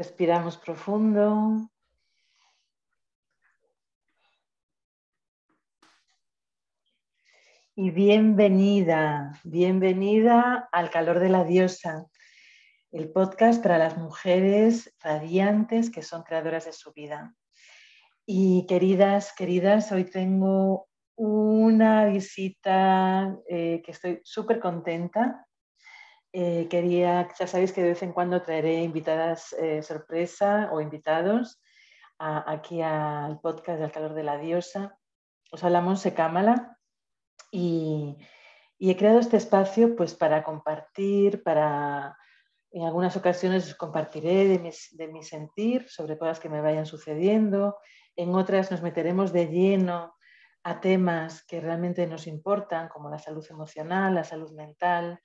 Respiramos profundo. Y bienvenida, bienvenida al calor de la diosa, el podcast para las mujeres radiantes que son creadoras de su vida. Y queridas, queridas, hoy tengo una visita eh, que estoy súper contenta eh, quería, ya sabéis que de vez en cuando traeré invitadas eh, sorpresa o invitados aquí al podcast del calor de la diosa. Os hablamos de Cámara y, he creado este espacio pues para compartir, para en algunas ocasiones compartiré de de mi sentir sobre cosas que me vayan sucediendo, en otras nos meteremos de lleno a temas que realmente nos importan, como la salud emocional, la salud mental,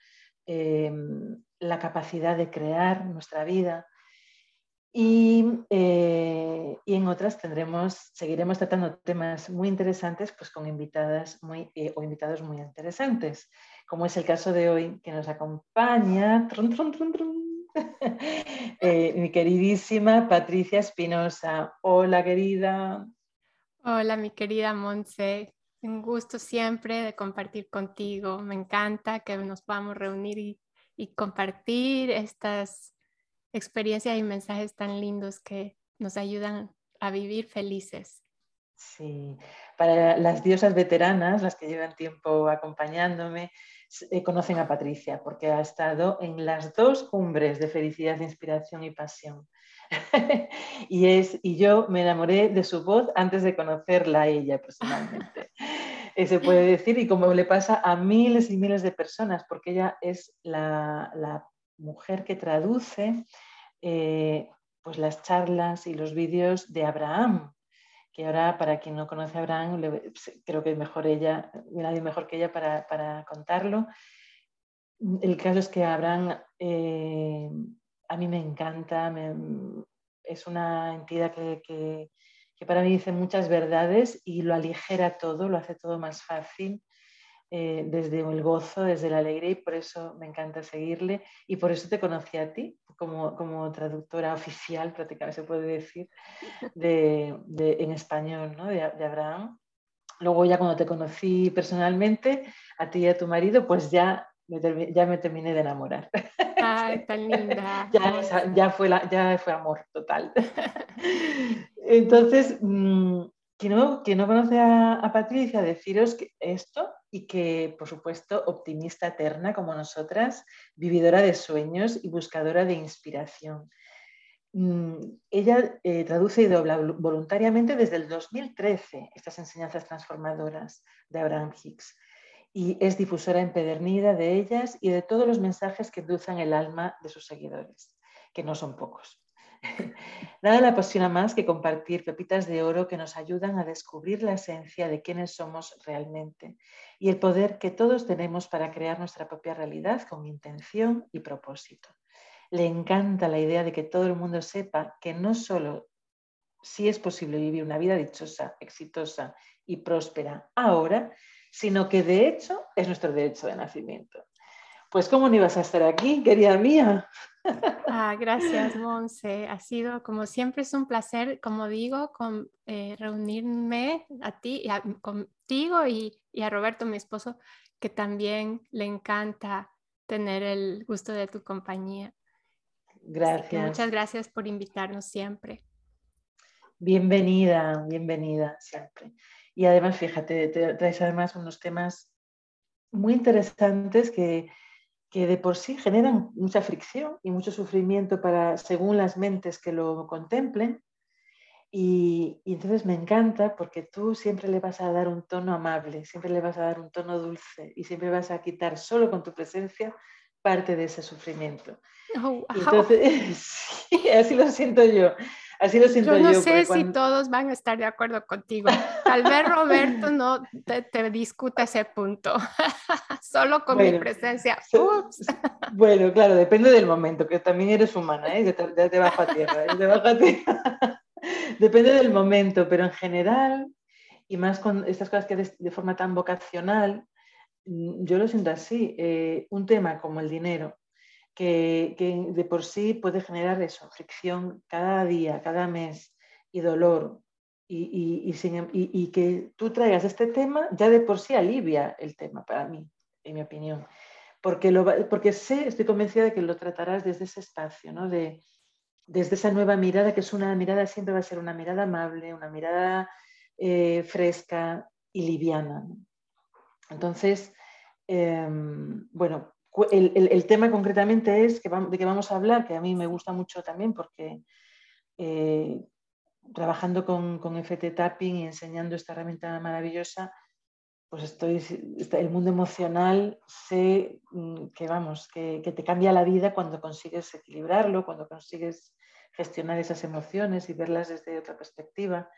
Em, la capacidad de crear nuestra vida. Y, eh, y, en otras tendremos, seguiremos tratando temas muy interesantes pues con invitadas muy, eh, o invitados muy interesantes, como es el caso de hoy que nos acompaña eh, mi queridísima Patricia Espinosa. Hola querida. Hola mi querida Monse, un gusto siempre de compartir contigo. Me encanta que nos podamos reunir y, compartir estas experiencias y mensajes tan lindos que nos ayudan a vivir felices. Sí, para las diosas veteranas, las que llevan tiempo acompañándome, eh, conocen a Patricia porque ha estado en las dos cumbres de felicidad, inspiración y pasión. y, es, y yo me enamoré de su voz antes de conocerla a ella personalmente. Eh, se puede decir, y como le pasa a miles y miles de personas, porque ella es la, mujer que traduce eh, pues las charlas y los vídeos de Abraham, que ahora para quien no conoce a Abraham, creo que es mejor ella, nadie mejor que ella para, contarlo. El caso es que Abraham eh, a mí me encanta, es una entidad que, para mí dice muchas verdades y lo aligera todo, lo hace todo más fácil. Eh, desde el gozo, desde la alegría y por eso me encanta seguirle y por eso te conocí a ti como, traductora oficial, prácticamente se puede decir, de, en español ¿no? de, de, Abraham. Luego ya cuando te conocí personalmente, a ti y a tu marido, pues ya ya me terminé de enamorar. Ay, tan linda. ya, fue amor total. Entonces, mm, quien no, no conoce a, Patricia, deciros que esto y que, por supuesto, optimista eterna como nosotras, vividora de sueños y buscadora de inspiración. Mm, ella eh, traduce y dobla voluntariamente desde el 2013 estas enseñanzas transformadoras de Abraham Hicks y es difusora empedernida de ellas y de todos los mensajes que endulzan el alma de sus seguidores, que no son pocos. Nada le apasiona más que compartir pepitas de oro que nos ayudan a descubrir la esencia de quiénes somos realmente y el poder que todos tenemos para crear nuestra propia realidad con intención y propósito. Le encanta la idea de que todo el mundo sepa que no solo si es posible vivir una vida dichosa, exitosa y próspera ahora, sino que de hecho es nuestro derecho de nacimiento. Pues ¿cómo no ibas a estar aquí, querida mía? Ah, gracias, Monse. Ha sido, como siempre, es un placer, como digo, con, eh, reunirme a ti, contigo y, y, a Roberto, mi esposo, que también le encanta tener el gusto de tu compañía. Gracias. Muchas gracias por invitarnos siempre. Bienvenida, bienvenida siempre. Y además, fíjate, traes además unos temas muy interesantes que, de por sí generan mucha fricción y mucho sufrimiento para, según las mentes que lo contemplen. Y, y, entonces me encanta porque tú siempre le vas a dar un tono amable, siempre le vas a dar un tono dulce y siempre vas a quitar solo con tu presencia parte de ese sufrimiento. Oh, entonces, sí, así lo siento yo. Así lo siento yo. No sé si todos van a estar de acuerdo contigo. Tal vez Roberto no te, discuta ese punto, solo con mi presencia. Bueno, claro, depende del momento, que también eres humana, ¿eh? de, de bajo a tierra. depende del momento, pero en general, y más con estas cosas que de, de forma tan vocacional, mm, yo lo siento así. Eh, un tema como el dinero que, de por sí puede generar eso, fricción cada día, cada mes y dolor. Y, em, y, que tú traigas este tema ya de por sí alivia el tema para mí, en mi opinión. Porque, lo, porque sé, estoy convencida de que lo tratarás desde ese espacio, ¿no? de, desde esa nueva mirada, que es una mirada, siempre va a ser una mirada amable, una mirada eh, fresca y liviana. Entonces, em, bueno, el, tema concretamente es de que vamos a hablar, que a mí me gusta mucho también porque eh, trabajando con, con, FT Tapping y enseñando esta herramienta maravillosa, pues estoy, el mundo emocional sé mm, que vamos, que, te cambia la vida cuando consigues equilibrarlo, cuando consigues gestionar esas emociones y verlas desde otra perspectiva.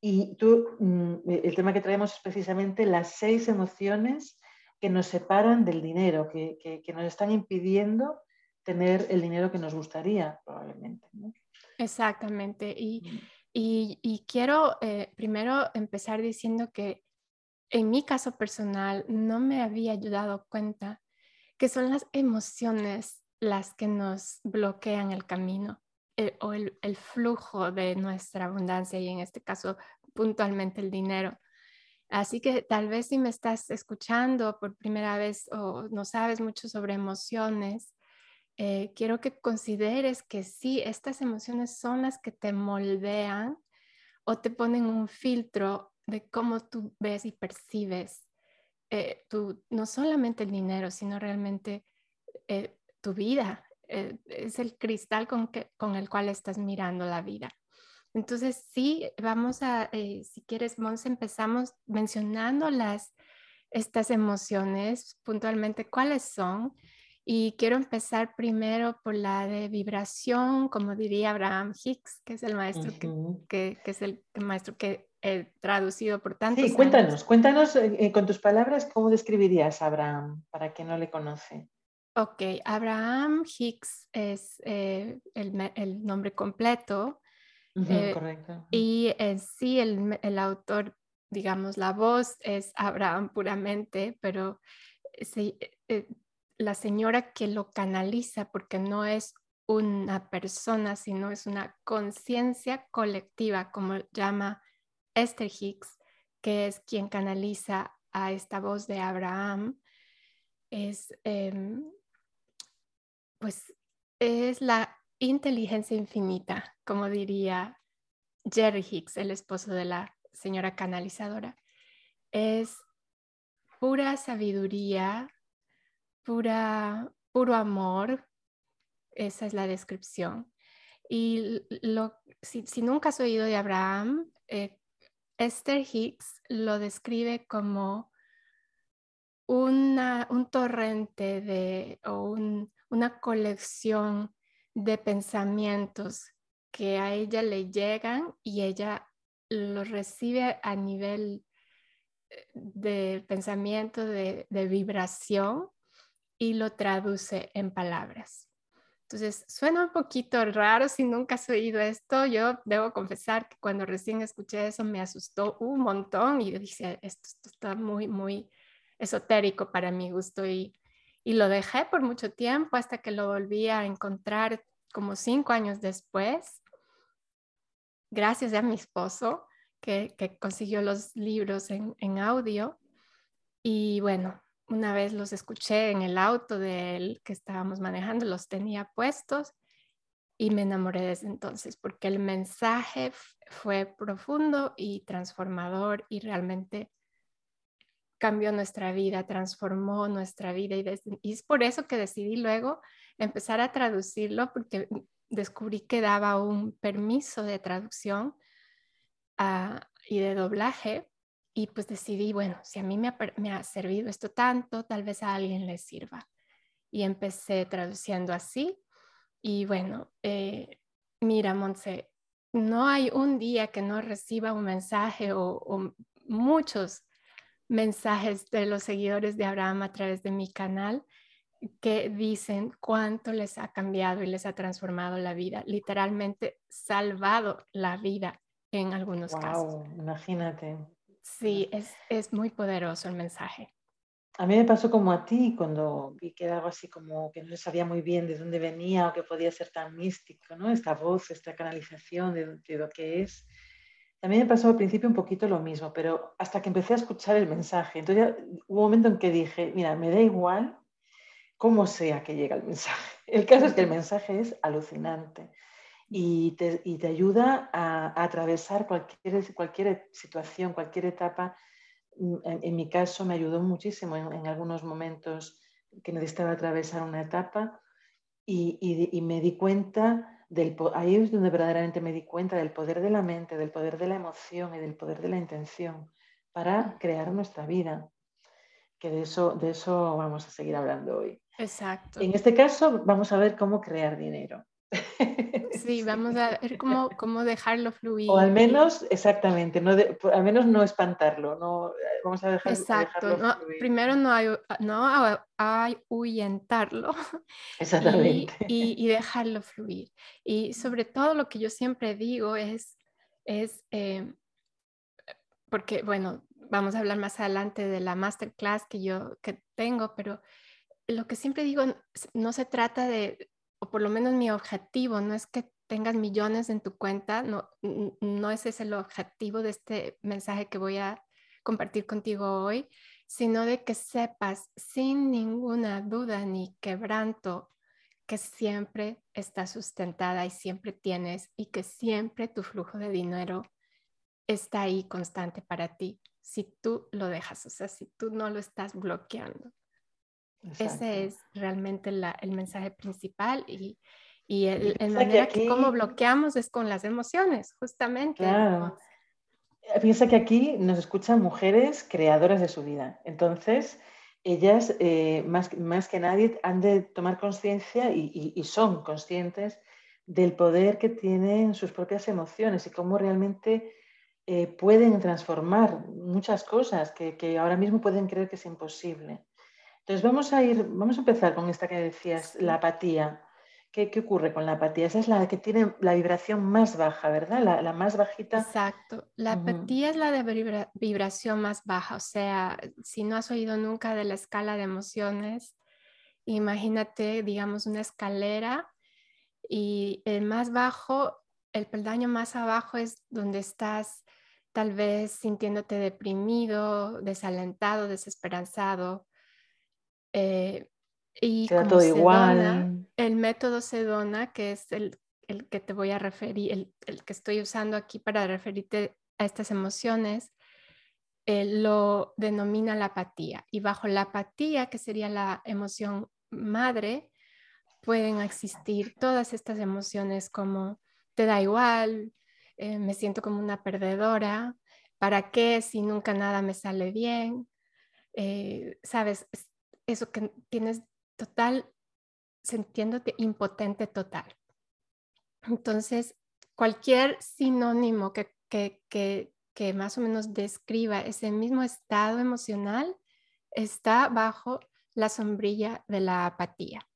Y tú, mm, el tema que traemos es precisamente las seis emociones que nos separan del dinero, que, que, nos están impidiendo tener el dinero que nos gustaría, probablemente. Exactamente. Y, mm. y, y quiero eh, primero empezar diciendo que en mi caso personal no me había ayudado cuenta que son las emociones las que nos bloquean el camino eh, o el, el, flujo de nuestra abundancia y en este caso puntualmente el dinero. Así que tal vez si me estás escuchando por primera vez o no sabes mucho sobre emociones, eh, quiero que consideres que sí, estas emociones son las que te moldean o te ponen un filtro de cómo tú ves y percibes eh, no solamente el dinero, sino realmente eh, tu vida. es el cristal con el cual estás mirando la vida. Entonces, sí, vamos a, eh, si quieres, Mons, empezamos mencionando las, estas emociones puntualmente, cuáles son. Y quiero empezar primero por la de vibración, como diría Abraham Hicks, que es el maestro que, que, es el maestro que he traducido por tantos Sí, cuéntanos, cuéntanos eh, eh, con tus palabras cómo describirías a Abraham para quien no le conoce. Ok, Abraham Hicks es el, el, nombre completo eh, correcto. Y en sí el, el, autor, digamos, la voz es Abraham puramente, pero eh, eh, la señora que lo canaliza, porque no es una persona, sino es una conciencia colectiva, como llama Esther Hicks, que es quien canaliza a esta voz de Abraham, es, em, pues, es la inteligencia infinita, como diría Jerry Hicks, el esposo de la señora canalizadora. Es pura sabiduría, pura, puro amor. Esa es la descripción. Y si, nunca has oído de Abraham, eh, Esther Hicks lo describe como un torrente de, o una colección de pensamientos que a ella le llegan y ella los recibe a nivel eh, de pensamiento, de, vibración y lo traduce en palabras. Entonces, suena un poquito raro si nunca has oído esto. Yo debo confesar que cuando recién escuché eso me asustó un montón y dije, esto, esto está muy, muy esotérico para mi gusto y, y lo dejé por mucho tiempo hasta que lo volví a encontrar como cinco años después, gracias a mi esposo que, consiguió los libros en, audio. Y bueno, una vez los escuché en el auto del que estábamos manejando, los tenía puestos y me enamoré desde entonces porque el mensaje fue profundo y transformador y realmente cambió nuestra vida, transformó nuestra vida y, y es por eso que decidí luego empezar a traducirlo porque descubrí que daba un permiso de traducción ah, y de doblaje y pues decidí, bueno, si a mí me ha, servido esto tanto, tal vez a alguien le sirva. Y empecé traduciendo así y bueno, eh, mira, Monse, no hay un día que no reciba un mensaje o muchos mensajes de los seguidores de Abraham a través de mi canal que dicen cuánto les ha cambiado y les ha transformado la vida, literalmente salvado la vida en algunos casos. Imagínate. Sí, es, es muy poderoso el mensaje. a mí me pasó como a ti cuando vi que era algo así como que no sabía muy bien de dónde venía o que podía ser tan místico, ¿no? Esta voz, esta canalización de, de lo que es. Mí me pasó al principio un poquito lo mismo, pero hasta que empecé a escuchar el mensaje. Entonces ya hubo un momento en que dije, mira, me da igual cómo sea que llegue el mensaje. El caso es que el mensaje es alucinante y te, y ayuda a, atravesar cualquier, situación, cualquier etapa Mm, en, mi caso me ayudó muchísimo en, algunos momentos que necesitaba atravesar una etapa y, me di cuenta del ahí es donde verdaderamente me di cuenta del poder de la mente, del poder de la emoción y del poder de la intención para crear nuestra vida. Que de eso, de eso vamos a seguir hablando hoy. Exacto. En este caso vamos a ver cómo crear dinero. Sí, vamos a ver cómo, cómo dejarlo fluir. O al menos, exactamente, no al menos no espantarlo, no, eh, vamos a dejar, Exacto, dejarlo fluir. primero no hay, no hay ahuyentarlo Exactamente. Y, y, dejarlo fluir. Y sobre todo lo que yo siempre digo es, es eh, porque, bueno, vamos a hablar más adelante de la masterclass que yo que tengo, pero lo que siempre digo, no se trata de o por lo menos mi objetivo, no es que tengas millones en tu cuenta, no, no ese es el objetivo de este mensaje que voy a compartir contigo hoy, sino de que sepas sin ninguna duda ni quebranto que siempre está sustentada y siempre tienes y que siempre tu flujo de dinero está ahí constante para ti, si tú lo dejas, o sea, si tú no lo estás bloqueando. Ese es realmente el mensaje principal y, y el, manera que, cómo bloqueamos es con las emociones, justamente. Claro. Piensa que aquí nos escuchan mujeres creadoras de su vida. Entonces, ellas eh, más, más, que nadie han de tomar conciencia y, y, son conscientes del poder que tienen sus propias emociones y cómo realmente eh, pueden transformar muchas cosas que, que ahora mismo pueden creer que es imposible. Entonces vamos a ir, vamos a empezar con esta que decías, la apatía. ¿Qué, ¿Qué, ocurre con la apatía? Esa es la que tiene la vibración más baja, ¿verdad? La, la más bajita. Exacto. La apatía es la de vibración más baja. O sea, si no has oído nunca de la escala de emociones, imagínate, digamos, una escalera y el más bajo, el peldaño más abajo es donde estás tal vez sintiéndote deprimido, desalentado, desesperanzado eh, y todo igual. el método Sedona, que es el, que te voy a referir, el, que estoy usando aquí para referirte a estas emociones, eh, lo denomina la apatía. Y bajo la apatía, que sería la emoción madre, pueden existir todas estas emociones como te da igual, eh, me siento como una perdedora, ¿para qué si nunca nada me sale bien? Sabes, eso que tienes total, sintiéndote impotente total. Entonces, cualquier sinónimo que, que, que, que, más o menos describa ese mismo estado emocional está bajo la sombrilla de la apatía.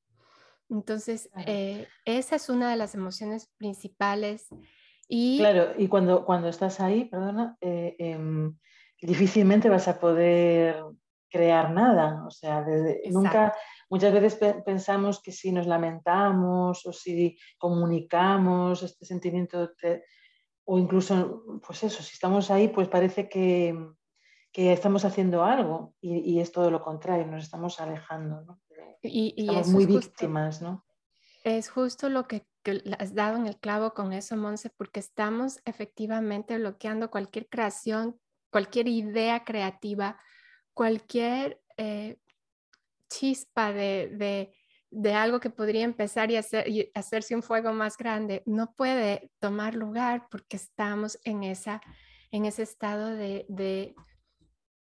Entonces, eh, esa es una de las emociones principales. Y, claro, y cuando, cuando estás ahí, perdona, eh, em, difícilmente vas a poder crear nada. O sea, nunca, muchas veces pensamos que si nos lamentamos o si comunicamos este sentimiento, o incluso, pues eso, si estamos ahí, pues parece que, que estamos haciendo algo y, es todo lo contrario, nos estamos alejando. Y, estamos muy víctimas, ¿no? Es justo lo que, que, has dado en el clavo con eso, Monse, porque estamos efectivamente bloqueando cualquier creación, cualquier idea creativa, cualquier eh, chispa de, algo que podría empezar y, hacer, y, hacerse un fuego más grande, no puede tomar lugar porque estamos en, esa, en ese estado de,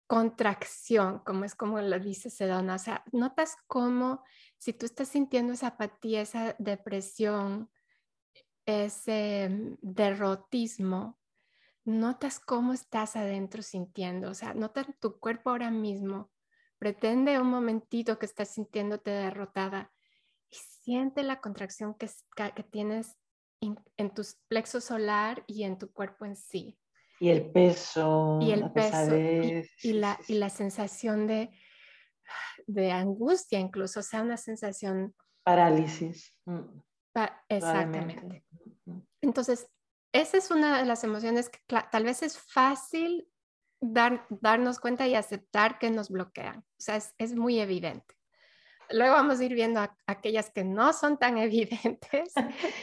contracción, como es como lo dice Sedona. O sea, notas cómo si tú estás sintiendo esa apatía, esa depresión, ese mm, derrotismo, notas cómo estás adentro sintiendo, o sea, nota tu cuerpo ahora mismo, pretende un momentito que estás sintiéndote derrotada y siente la contracción que, que tienes en, tu plexo solar y en tu cuerpo en sí. Y el peso, y el peso y, la, y la sensación de de angustia incluso, o sea, una sensación... Parálisis. Mm. exactamente. Entonces, esa es una de las emociones que tal vez es fácil dar, darnos cuenta y aceptar que nos bloquean. O sea, es, es muy evidente. Luego vamos a ir viendo aquellas que no son tan evidentes.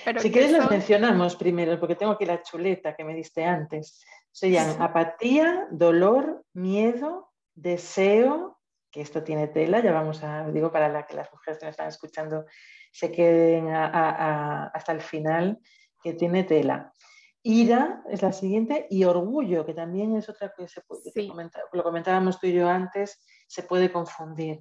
Pero si quieres las mencionamos primero, porque tengo aquí la chuleta que me diste antes. Serían apatía, dolor, miedo, deseo, que esto tiene tela, ya vamos a, digo, para la que las mujeres que me están escuchando se queden hasta el final, que tiene tela. Ira es la siguiente y orgullo, que también es otra que se puede, lo comentábamos tú y yo antes, se puede confundir.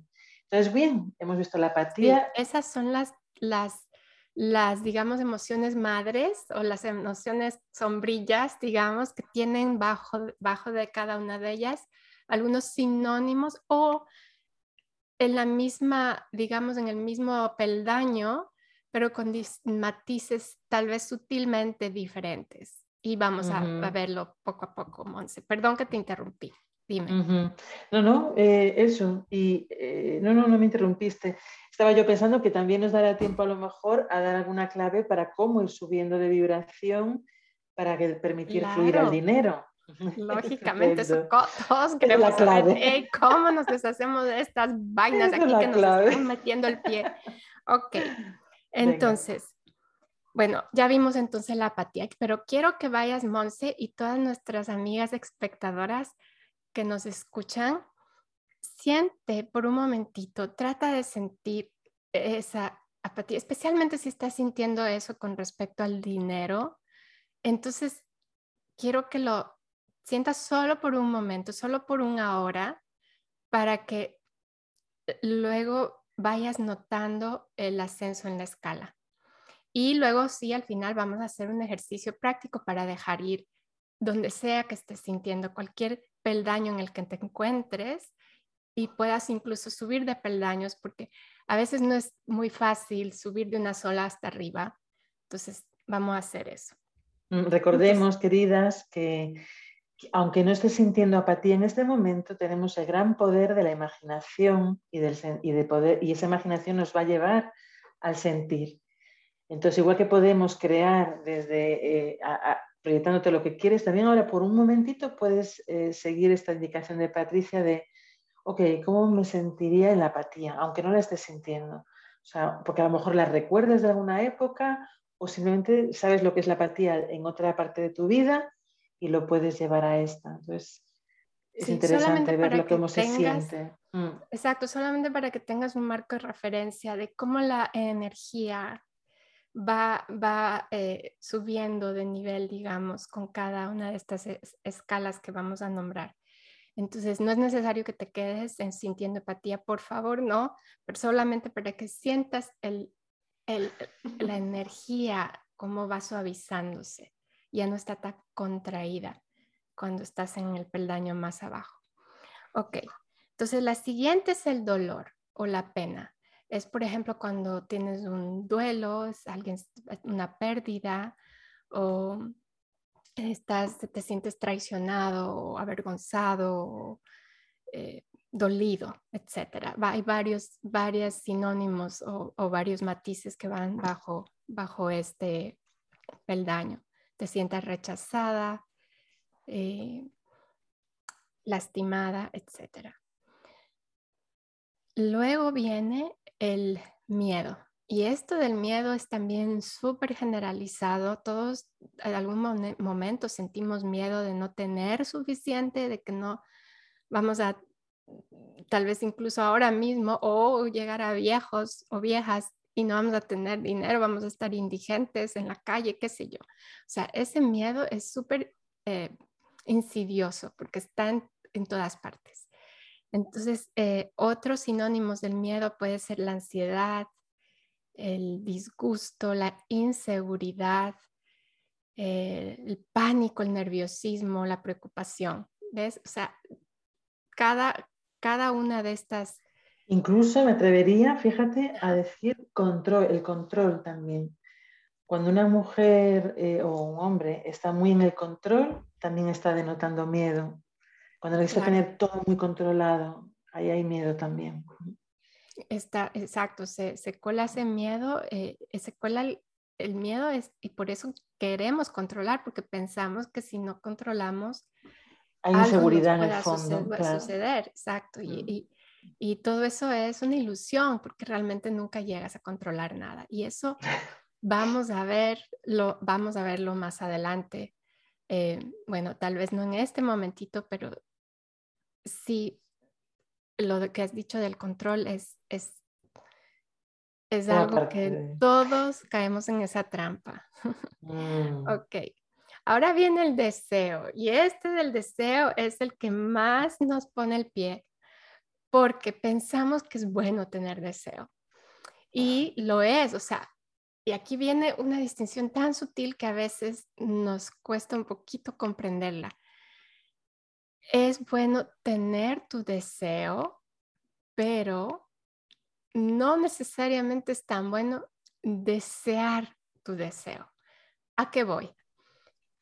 Entonces, bien, hemos visto la apatía. esas son las, las, las, digamos, emociones madres o las emociones sombrillas, digamos, que tienen bajo, bajo de cada una de ellas algunos sinónimos o en la misma, digamos, en el mismo peldaño, pero con matices tal vez sutilmente diferentes. Y vamos a, verlo poco a poco, Monse. Perdón que te interrumpí. Dime. No, no, eh, eso. Y eh, no, no, no me interrumpiste. Estaba yo pensando que también nos dará tiempo a lo mejor a dar alguna clave para cómo ir subiendo de vibración para que permitir fluir el dinero. Lógicamente, eso, todos queremos saber cómo nos deshacemos de estas vainas aquí que nos están metiendo el pie. Ok, entonces, bueno, ya vimos entonces la apatía, pero quiero que vayas, Monse, y todas nuestras amigas espectadoras que nos escuchan, siente por un momentito, trata de sentir esa apatía, especialmente si estás sintiendo eso con respecto al dinero. Entonces, quiero que lo sientas solo por un momento, solo por una hora, para que luego vayas notando el ascenso en la escala. Y luego sí, al final vamos a hacer un ejercicio práctico para dejar ir donde sea que estés sintiendo cualquier peldaño en el que te encuentres y puedas incluso subir de peldaños, porque a veces no es muy fácil subir de una sola hasta arriba. Entonces, vamos a hacer eso. Mm, recordemos, queridas, que aunque no estés sintiendo apatía en este momento, tenemos el gran poder de la imaginación y, del, de poder, y esa imaginación nos va a llevar al sentir. Entonces, igual que podemos crear desde eh, proyectándote lo que quieres, también ahora por un momentito puedes eh, seguir esta indicación de Patricia de, ok, ¿cómo me sentiría en la apatía? Aunque no la estés sintiendo. O sea, porque a lo mejor la recuerdas de alguna época o simplemente sabes lo que es la apatía en otra parte de tu vida y lo puedes llevar a esta. Entonces, es interesante ver lo que cómo se siente. Mm. Exacto, solamente para que tengas un marco de referencia de cómo la energía va, va eh, subiendo de nivel, digamos, con cada una de estas escalas que vamos a nombrar. Entonces, no es necesario que te quedes en sintiendo empatía, por favor, no, pero solamente para que sientas el, el, la energía, cómo va suavizándose, ya no está tan contraída cuando estás en el peldaño más abajo. Ok, entonces la siguiente es el dolor o la pena es, por ejemplo, cuando tienes un duelo, es alguien, una pérdida o estás, te sientes traicionado o avergonzado o eh, dolido, etc. hay varios, varios sinónimos o, varios matices que van bajo, bajo este peldaño. Te sientes rechazada, eh, lastimada, etc. Luego viene el miedo. Y esto del miedo es también súper generalizado. Todos en algún momento sentimos miedo de no tener suficiente, de que no vamos a, tal vez incluso ahora mismo, o llegar a viejos o viejas y no vamos a tener dinero, vamos a estar indigentes en la calle, qué sé yo. O sea, ese miedo es súper eh, insidioso porque está en todas partes. Entonces, eh, otros sinónimos del miedo puede ser la ansiedad, el disgusto, la inseguridad, eh, el pánico, el nerviosismo, la preocupación. ¿Ves? O sea, cada, cada una de estas... Incluso me atrevería, fíjate, a decir control, el control también. Cuando una mujer eh, o un hombre está muy en el control, también está denotando miedo. Cuando necesita tener todo muy controlado, ahí hay miedo también. está, exacto, se, se cuela ese miedo, eh, se cuela el, miedo es, y por eso queremos controlar, porque pensamos que si no controlamos, hay inseguridad en el fondo. Suceder, suceder exacto. Mm. y, y, todo eso es una ilusión, porque realmente nunca llegas a controlar nada. Y eso vamos a verlo, vamos a verlo más adelante. Eh, bueno, tal vez no en este momentito, pero sí lo que has dicho del control es, es, es algo que todos caemos en esa trampa. Mm. Ok. Ahora viene el deseo y este del deseo es el que más nos pone el pie porque pensamos que es bueno tener deseo. Y lo es, o sea, y aquí viene una distinción tan sutil que a veces nos cuesta un poquito comprenderla es bueno tener tu deseo, pero no necesariamente es tan bueno desear tu deseo. ¿A qué voy?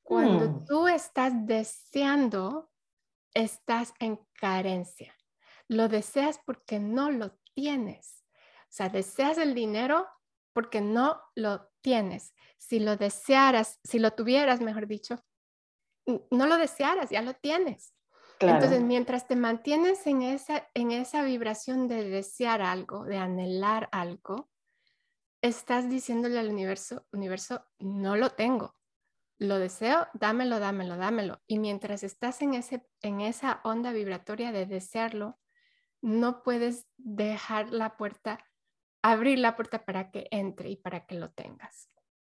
Cuando mm. tú estás deseando, estás en carencia. Lo deseas porque no lo tienes. O sea, deseas el dinero porque no lo tienes. Si lo desearas, si lo tuvieras, mejor dicho, no lo desearas, ya lo tienes. Entonces, mientras te mantienes en esa, en esa vibración de desear algo, de anhelar algo, estás diciéndole al universo, universo, no lo tengo, lo deseo, dámelo, dámelo, dámelo. Y mientras estás en, ese, en esa onda vibratoria de desearlo, no puedes dejar la puerta, abrir la puerta para que entre y para que lo tengas.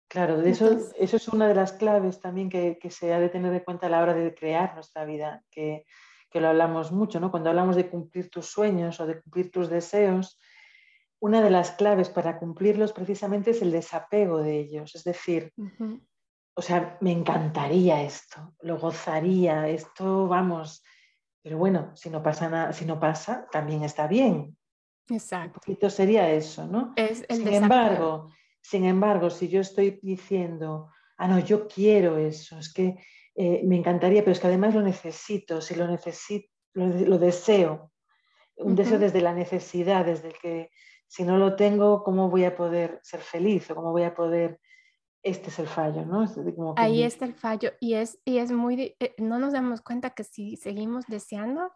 Claro, eso, eso es una de las claves también que, se ha de tener en cuenta a la hora de crear nuestra vida, que, lo hablamos mucho, ¿no? Cuando hablamos de cumplir tus sueños o de cumplir tus deseos, una de las claves para cumplirlos precisamente es el desapego de ellos. Es decir, o sea, me encantaría esto, lo gozaría, esto, vamos, pero bueno, si no pasa nada, si no pasa, también está bien. Exacto. Un poquito sería eso, ¿no? Es el Sin embargo, sin embargo, si yo estoy diciendo, ah, no, yo quiero eso, es que eh, me encantaría, pero es que además lo necesito, si lo necesito, lo, deseo, un deseo desde la necesidad, desde el que si no lo tengo, ¿cómo voy a poder ser feliz o cómo voy a poder... Este es el fallo, ¿no? Ahí está el fallo y es, y es muy, eh, no nos damos cuenta que si seguimos deseando,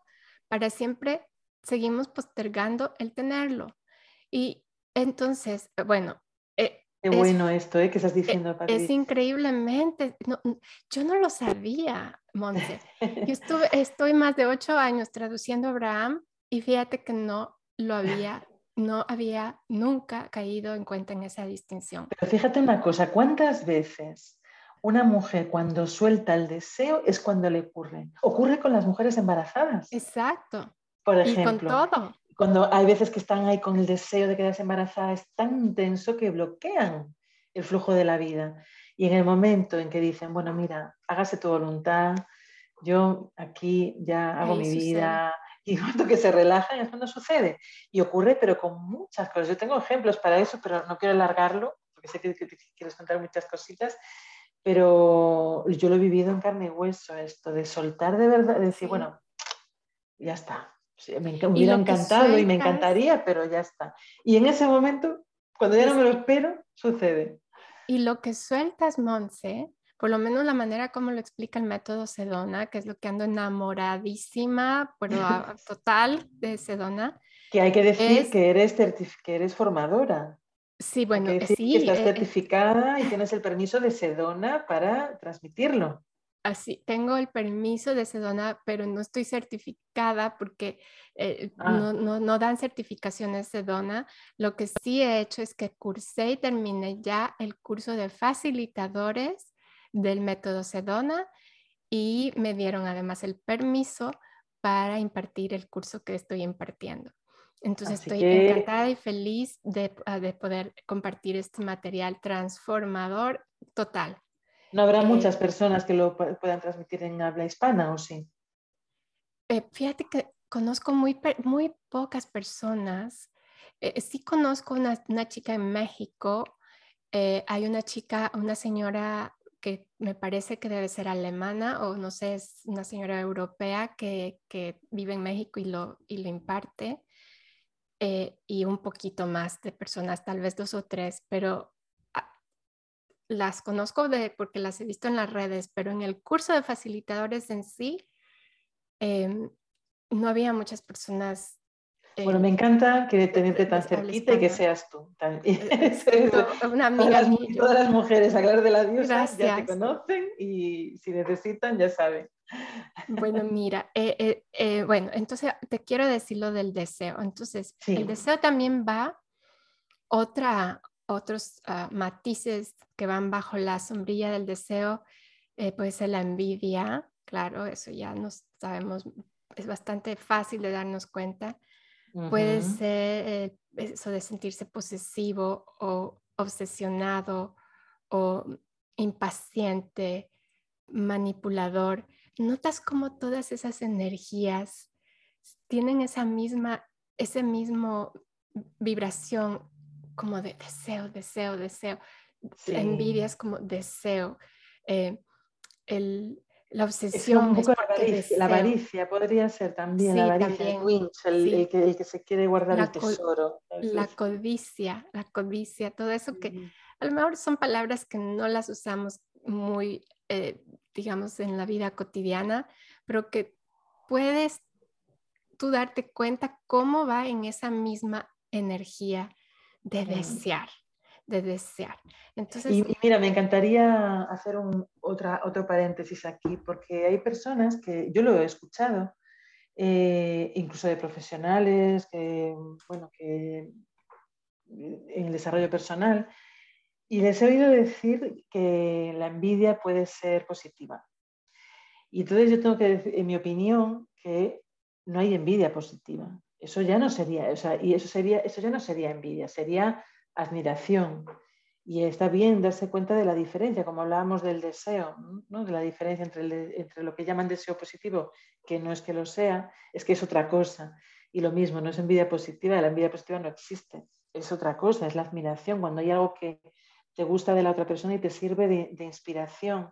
para siempre seguimos postergando el tenerlo. Y entonces, bueno, Qué bueno esto ¿eh? que estás e, diciendo, Es increíblemente, yo no lo sabía, Monse. Yo estuve, estoy más de ocho años traduciendo a Abraham y fíjate que no lo había, no había nunca caído en cuenta en esa distinción. Pero fíjate una cosa, ¿cuántas veces una mujer cuando suelta el deseo es cuando le ocurre? Ocurre con las mujeres embarazadas. Exacto. Por ejemplo. Y con todo cuando hay veces que están ahí con el deseo de quedarse embarazada, es tan intenso que bloquean el flujo de la vida. Y en el momento en que dicen, bueno, mira, hágase tu voluntad, yo aquí ya hago mi vida, y cuando que se relajan es cuando sucede. Y ocurre, pero con muchas cosas. Yo tengo ejemplos para eso, pero no quiero alargarlo, porque sé que, quieres contar muchas cositas, pero yo lo he vivido en carne y hueso, esto de soltar de verdad, de decir, bueno, ya está, me, hubiera encantado y me encantaría, pero ya está. Y en ese momento, cuando ya no me lo espero, sucede. Y lo que sueltas, Monse, por lo menos la manera como lo explica el método Sedona, que es lo que ando enamoradísima, pero total de Sedona. Que hay que decir que, eres que eres formadora. Sí, bueno, sí. Que estás eh, certificada y tienes el permiso de Sedona para transmitirlo así, tengo el permiso de Sedona, pero no estoy certificada porque eh, ah. no, dan certificaciones Sedona. Lo que sí he hecho es que cursé y terminé ya el curso de facilitadores del método Sedona y me dieron además el permiso para impartir el curso que estoy impartiendo. Entonces estoy encantada y feliz de, ah, de poder compartir este material transformador total. No habrá eh, muchas personas que lo puedan transmitir en habla hispana, ¿o sí? Eh, fíjate que conozco muy, muy pocas personas. Eh, sí conozco una, una, chica en México. hay una chica, una señora que me parece que debe ser alemana o no sé, es una señora europea que, vive en México y lo, y lo imparte. eh, y un poquito más de personas, tal vez dos o tres, pero ah, las conozco de, porque las he visto en las redes, pero en el curso de facilitadores en sí, em, no había muchas personas bueno, me encanta que tenerte tan cerquita y que seas tú. Una amiga todas, todas las mujeres, hablar de la diosa, ya te conocen y si necesitan, ya saben. Bueno, mira, eh, eh, eh, bueno, entonces te quiero decir lo del deseo. Entonces, el deseo también va otra, otros ah, matices que van bajo la sombrilla del deseo, puede ser la envidia, claro, eso ya nos sabemos, es bastante fácil de darnos cuenta. Puede ser eso de sentirse posesivo o obsesionado o impaciente, manipulador. ¿Notas cómo todas esas energías tienen esa misma, ese mismo vibración como de deseo, deseo, deseo? Envidia es como deseo. Eh, el, la obsesión. Es la, avaricia, podría ser también, la avaricia, el, que, se quiere guardar el tesoro. La codicia, la codicia, todo eso que a lo mejor son palabras que no las usamos muy, eh, digamos, en la vida cotidiana, pero que puedes tú darte cuenta cómo va en esa misma energía de desear de desear. Entonces, y, mira, me encantaría hacer un, otra, otro paréntesis aquí, porque hay personas que yo lo he escuchado, eh, incluso de profesionales, que, bueno, que en el desarrollo personal, y les he oído decir que la envidia puede ser positiva. Y entonces yo tengo que decir, en mi opinión, que no hay envidia positiva. Eso ya no sería, o sea, y eso sería, eso ya no sería envidia, sería admiración. Y está bien darse cuenta de la diferencia, como hablábamos del deseo, ¿no? de la diferencia entre, entre lo que llaman deseo positivo, que no es que lo sea, es que es otra cosa. Y lo mismo, no es envidia positiva, la envidia positiva no existe, es otra cosa, es la admiración, cuando hay algo que te gusta de la otra persona y te sirve de, inspiración.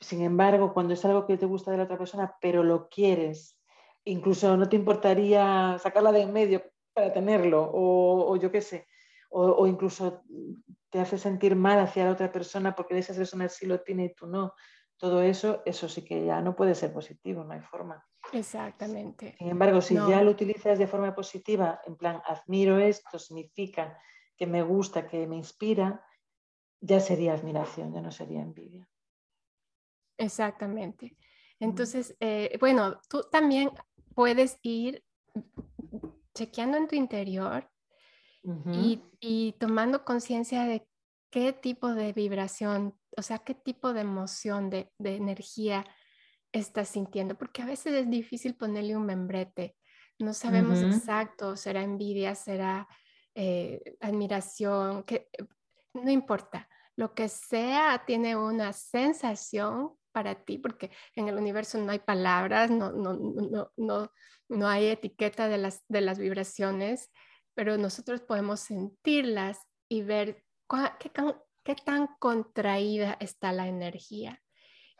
Sin embargo, cuando es algo que te gusta de la otra persona, pero lo quieres, incluso no te importaría sacarla de en medio para tenerlo, o yo qué sé, o, incluso te hace sentir mal hacia la otra persona porque esa persona sí lo tiene y tú no. Todo eso, eso sí que ya no puede ser positivo, no hay forma. Exactamente. Sin embargo, si ya lo utilizas de forma positiva, en plan, admiro esto, significa que me gusta, que me inspira, ya sería admiración, ya no sería envidia. Exactamente. Entonces, eh, bueno, tú también puedes ir chequeando en tu interior y, tomando conciencia de qué tipo de vibración, o sea, qué tipo de emoción, de, energía estás sintiendo, porque a veces es difícil ponerle un membrete, no sabemos exacto, será envidia, será eh, admiración, que no importa, lo que sea tiene una sensación para ti, porque en el universo no hay palabras, no, no, no, no, no hay etiqueta de las, de las vibraciones, pero nosotros podemos sentirlas y ver qué, tan contraída está la energía.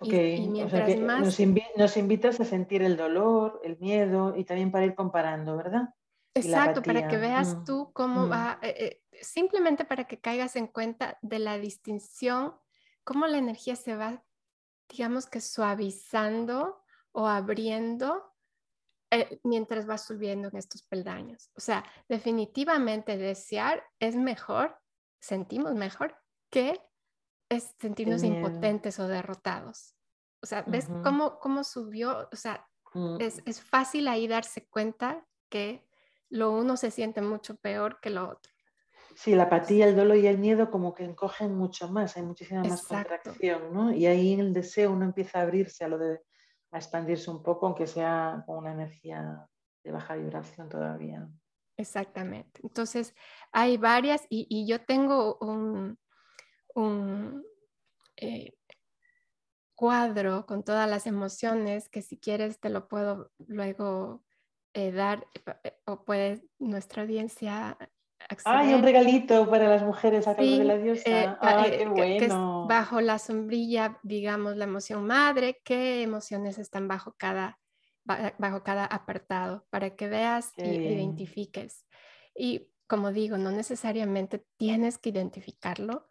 Y, mientras más... nos, invitas a sentir el dolor, el miedo y también para ir comparando, ¿verdad? Exacto, para que veas mm, tú cómo mm. va, eh, eh, simplemente para que caigas en cuenta de la distinción, cómo la energía se va, digamos que suavizando o abriendo eh, mientras vas subiendo en estos peldaños. O sea, definitivamente desear es mejor, sentimos mejor que es sentirnos impotentes o derrotados. O sea, ¿ves cómo, cómo subió? O sea, mm. es, es, fácil ahí darse cuenta que lo uno se siente mucho peor que lo otro. Sí, la apatía, el dolor y el miedo como que encogen mucho más, hay muchísima más contracción, ¿no? Y ahí en el deseo uno empieza a abrirse a lo de a expandirse un poco, aunque sea con una energía de baja vibración todavía. Exactamente. Entonces, hay varias y, yo tengo un, eh, cuadro con todas las emociones que si quieres te lo puedo luego eh, dar eh, o puede nuestra audiencia Ay, un regalito para las mujeres a de la diosa. Eh, Ay, qué bueno. bajo la sombrilla, digamos, la emoción madre, qué emociones están bajo cada bajo cada apartado para que veas y identifiques. Y como digo, no necesariamente tienes que identificarlo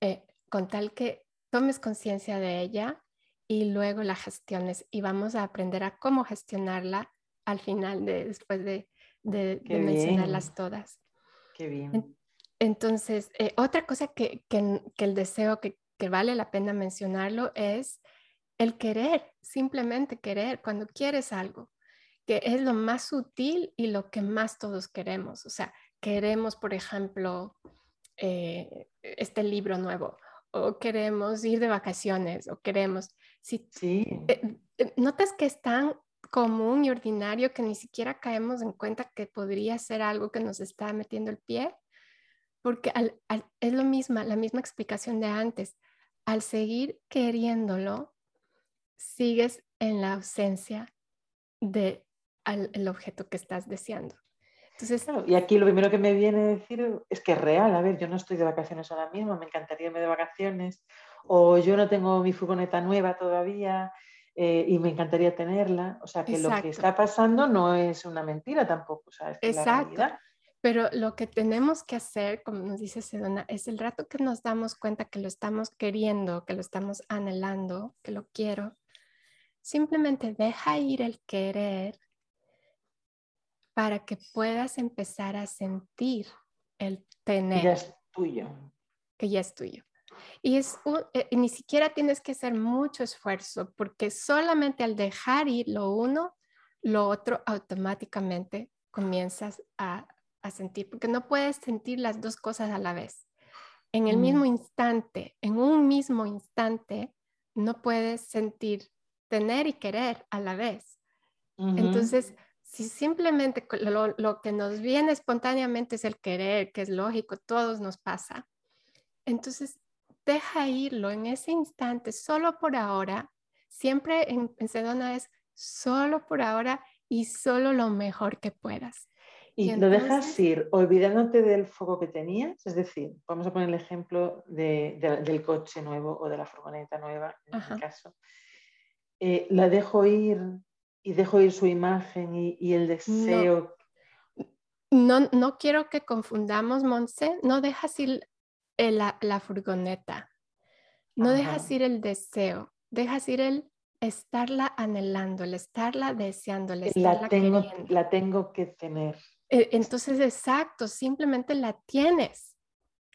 eh, con tal que tomes conciencia de ella y luego la gestiones y vamos a aprender a cómo gestionarla al final de después de, de, mencionarlas todas. Qué bien. Entonces, eh, otra cosa que, que, que el deseo que, que, vale la pena mencionarlo es el querer, simplemente querer, cuando quieres algo, que es lo más sutil y lo que más todos queremos. O sea, queremos, por ejemplo, eh, este libro nuevo, o queremos ir de vacaciones, o queremos... Si, sí. Eh, ¿Notas que es tan común y ordinario que ni siquiera caemos en cuenta que podría ser algo que nos está metiendo el pie? Porque es lo mismo, la misma explicación de antes. Al seguir queriéndolo, sigues en la ausencia del el objeto que estás deseando. Entonces, y aquí lo primero que me viene a decir es que es real. A ver, yo no estoy de vacaciones ahora mismo, me encantaría irme de vacaciones, o yo no tengo mi furgoneta nueva todavía eh, y me encantaría tenerla. O sea, que lo que está pasando no es una mentira tampoco. O sea, es Exacto. Pero lo que tenemos que hacer, como nos dice Sedona, es el rato que nos damos cuenta que lo estamos queriendo, que lo estamos anhelando, que lo quiero. Simplemente deja ir el querer para que puedas empezar a sentir el tener. Que ya es tuyo. Que ya es tuyo. Y es eh, ni siquiera tienes que hacer mucho esfuerzo porque solamente al dejar ir lo uno, lo otro automáticamente comienzas a a sentir, porque no puedes sentir las dos cosas a la vez. En el mismo mm. instante, en un mismo instante, no puedes sentir tener y querer a la vez. Entonces, si simplemente lo, lo, que nos viene espontáneamente es el querer, que es lógico, todos nos pasa, entonces deja irlo en ese instante, solo por ahora. Siempre en, en Sedona es solo por ahora y solo lo mejor que puedas. Y, lo dejas ir olvidándote del foco que tenías, es decir, vamos a poner el ejemplo del coche nuevo o de la furgoneta nueva, en este caso. Eh, la dejo ir y dejo ir su imagen y, el deseo. No, no, quiero que confundamos, Monse, no dejas ir la, la, furgoneta, no dejas ir el deseo, dejas ir el estarla anhelando, el estarla deseando, el estarla la tengo, La tengo que tener. E, entonces, exacto, simplemente la tienes.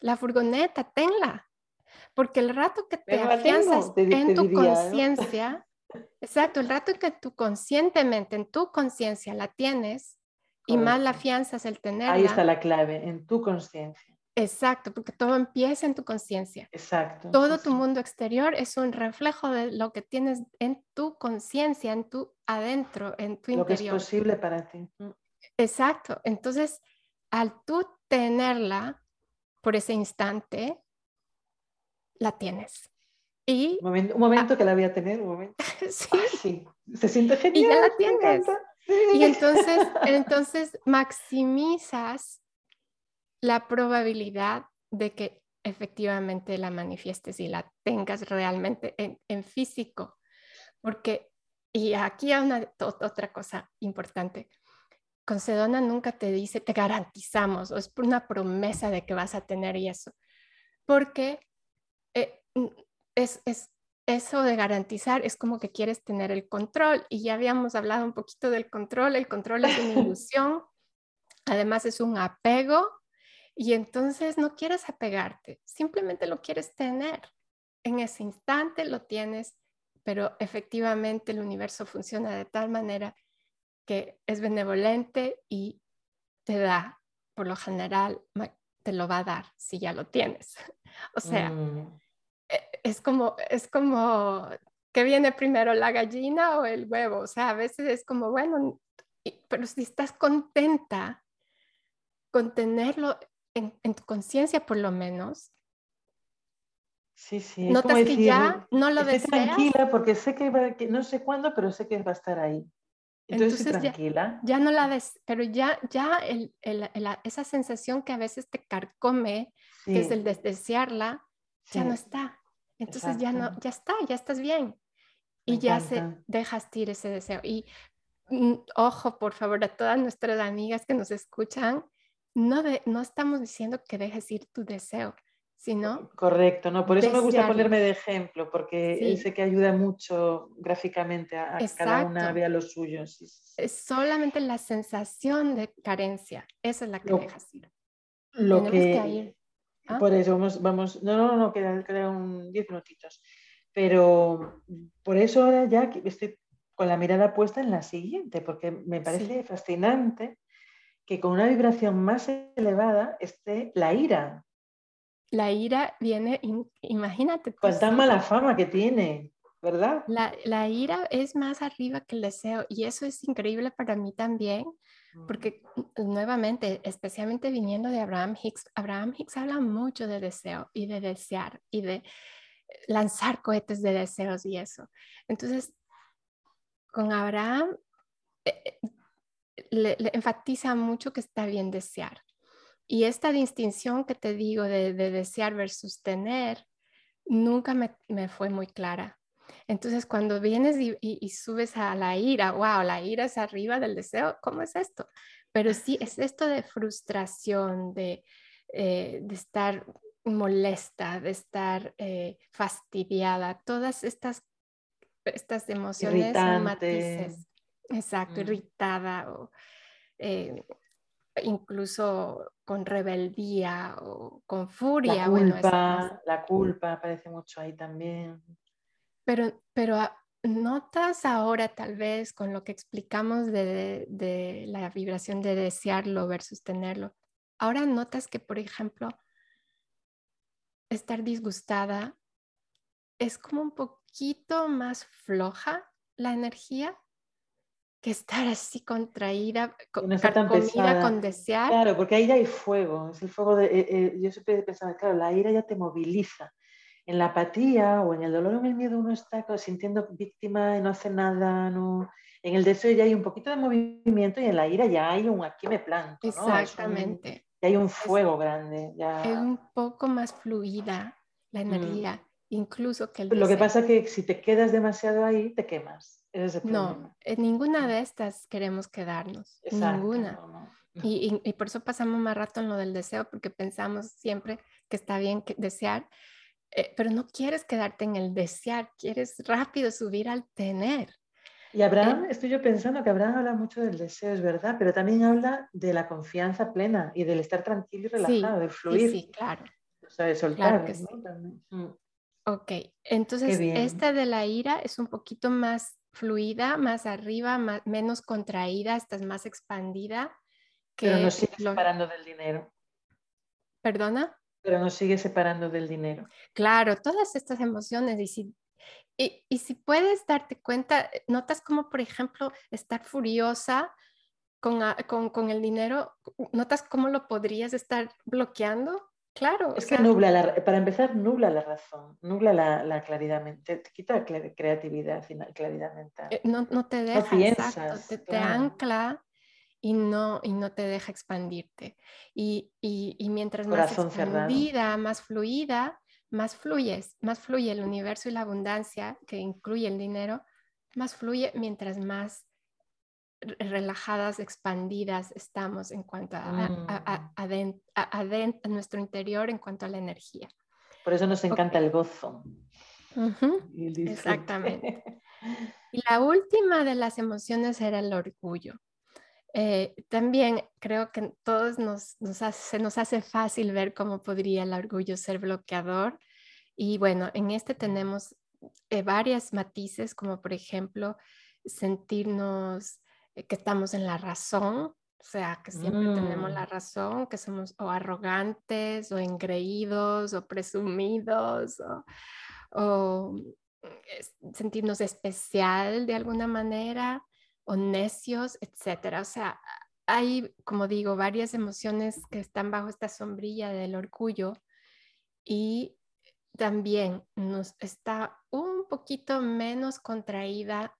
La furgoneta, tenla. Porque el rato que te afianzas en tu conciencia, exacto, el rato que tú conscientemente, en tu conciencia la tienes y más la afianzas el tenerla. Ahí está la clave, en tu conciencia. Exacto, porque todo empieza en tu conciencia. Exacto. Todo tu mundo exterior es un reflejo de lo que tienes en tu conciencia, en tu adentro, en tu interior. Lo que es posible para ti. Mm. Exacto. Entonces, al tú tenerla por ese instante, la tienes. Y, un momento, que la voy a tener, un momento. sí. Se siente genial. Y ya la tienes. Y entonces, entonces maximizas la probabilidad de que efectivamente la manifiestes y la tengas realmente en, en físico. Porque, y aquí hay una, otra cosa importante. Con Sedona nunca te dice, te garantizamos, o es por una promesa de que vas a tener y eso, porque eh, es, es, eso de garantizar es como que quieres tener el control y ya habíamos hablado un poquito del control, el control es una ilusión, además es un apego y entonces no quieres apegarte, simplemente lo quieres tener. En ese instante lo tienes, pero efectivamente el universo funciona de tal manera que es benevolente y te da, por lo general, te lo va a dar si ya lo tienes. O sea, mm. e, es como, es como que viene primero la gallina o el huevo. O sea, a veces es como, bueno, pero si estás contenta con tenerlo en, tu conciencia por lo menos, Sí, sí. Notas que ya no lo deseas. tranquila porque sé que, va, que, no sé cuándo, pero sé que va a estar ahí. Entonces, tranquila. Ya, no la ves, pero ya, ya el, el, esa sensación que a veces te carcome, que es el de desearla, ya no está. Entonces ya no, ya está, ya estás bien. y ya se dejas ir ese deseo. Y mm, ojo, por favor, a todas nuestras amigas que nos escuchan, no, no estamos diciendo que dejes ir tu deseo, sino... Correcto, ¿no? Por eso me gusta ponerme de ejemplo, porque sé que ayuda mucho gráficamente a, que cada una vea lo suyo. Es solamente la sensación de carencia, esa es la que dejas ir. Lo que, ir. ¿ah? Por eso vamos, vamos, no, no, no, quedan, quedan 10 minutitos. Pero por eso ahora ya estoy con la mirada puesta en la siguiente, porque me parece fascinante que con una vibración más elevada esté la ira. La ira viene, imagínate. Con tan mala fama que tiene, ¿verdad? La, la, ira es más arriba que el deseo y eso es increíble para mí también, porque nuevamente, especialmente viniendo de Abraham Hicks, Abraham Hicks habla mucho de deseo y de desear y de lanzar cohetes de deseos y eso. Entonces, con Abraham le, enfatiza mucho que está bien desear. Y esta distinción que te digo de, desear versus tener, nunca me, fue muy clara. Entonces, cuando vienes y, subes a la ira, wow, la ira es arriba del deseo, ¿cómo es esto? Pero sí, es esto de frustración, de, eh, de estar molesta, de estar eh, fastidiada, todas estas, estas emociones matices. Exacto, mm. irritada o eh, incluso con rebeldía o con furia. La culpa, la culpa aparece mucho ahí también. Pero, pero ah, notas ahora tal vez con lo que explicamos de, de la vibración de desearlo versus tenerlo, ahora notas que, por ejemplo, estar disgustada es como un poquito más floja la energía que estar así contraída, con, comida, con desear. Claro, porque ahí ya hay fuego, es el fuego de, eh, eh, yo siempre pensaba, claro, la ira ya te moviliza. En la apatía o en el dolor o en el miedo uno está sintiendo víctima y no hace nada, no... En el deseo ya hay un poquito de movimiento y en la ira ya hay un aquí me planto. Exactamente hay un fuego grande. Ya... Es un poco más fluida la mm. Incluso que el Lo que pasa es que si te quedas demasiado ahí, te quemas. no, en ninguna de estas queremos quedarnos. ninguna. Y, y, por eso pasamos más rato en lo del deseo, porque pensamos siempre que está bien desear, eh, pero no quieres quedarte en el desear, quieres rápido subir al tener. Y Abraham, estoy yo pensando que Abraham habla mucho del deseo, es verdad, pero también habla de la confianza plena y del estar tranquilo y relajado, de fluir. Sí, claro. O sea, de soltar. Mm. Ok, entonces esta de la ira es un poquito más fluida, más arriba, menos contraída, estás más expandida. Que pero nos sigue separando del dinero. ¿Perdona? Pero nos sigue separando del dinero. Claro, todas estas emociones, y si y, si puedes darte cuenta, notas como, por ejemplo, estar furiosa con, con, el dinero, notas cómo lo podrías estar bloqueando. Claro. Es que nubla, la, para empezar, nubla la razón, nubla la, claridad, te, te quita la creatividad, claridad mental. Eh, no, no te deja, exacto, te, ancla y no, y no te deja expandirte. Y, y, y mientras más expandida, más fluida, más fluyes, más fluye el universo y la abundancia, que incluye el dinero, más fluye mientras más relajadas, expandidas estamos en cuanto a, mm. nuestro interior, en cuanto a la energía. Por eso nos encanta el gozo. Exactamente. Y la última de las emociones era el orgullo. Eh, también creo que todos nos, se nos hace fácil ver cómo podría el orgullo ser bloqueador. Y bueno, en este tenemos eh, varias matices, como por ejemplo sentirnos que estamos en la razón, o sea, que siempre tenemos la mm. razón, que somos o arrogantes o engreídos o presumidos o, o sentirnos especial de alguna manera o necios, etcétera. O sea, hay, como digo, varias emociones que están bajo esta sombrilla del orgullo y también nos está un poquito menos contraída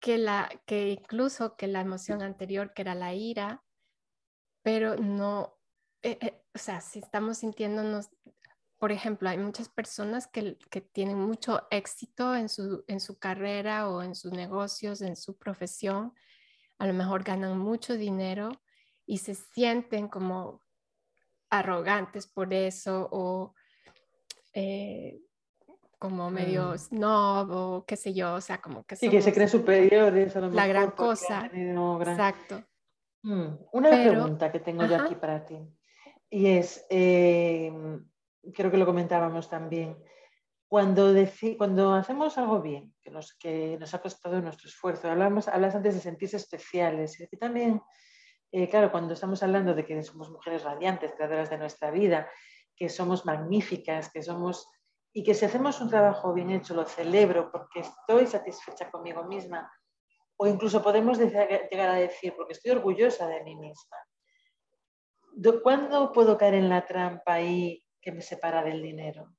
que la que incluso que la emoción anterior que era la ira, pero no, eh, eh, o sea, si estamos sintiéndonos por ejemplo, hay muchas personas que, tienen mucho éxito en su, en su carrera o en sus negocios, en su profesión, a lo mejor ganan mucho dinero y se sienten como arrogantes por eso o eh, como medio mm. snob o qué sé yo, o sea, como que... Sí, que se creen superiores a lo La gran cosa. Exacto. Mm, una pregunta que tengo yo aquí para ti y es, eh, creo que lo comentábamos también, cuando, cuando hacemos algo bien, que nos, que nos ha costado nuestro esfuerzo, hablamos, hablas antes de sentirse especiales, y también, eh, claro, cuando estamos hablando de que somos mujeres radiantes, creadoras de nuestra vida, que somos magníficas, que somos y que si hacemos un trabajo bien hecho lo celebro porque estoy satisfecha conmigo misma o incluso podemos llegar a decir porque estoy orgullosa de mí misma. ¿Cuándo puedo caer en la trampa ahí que me separa del dinero?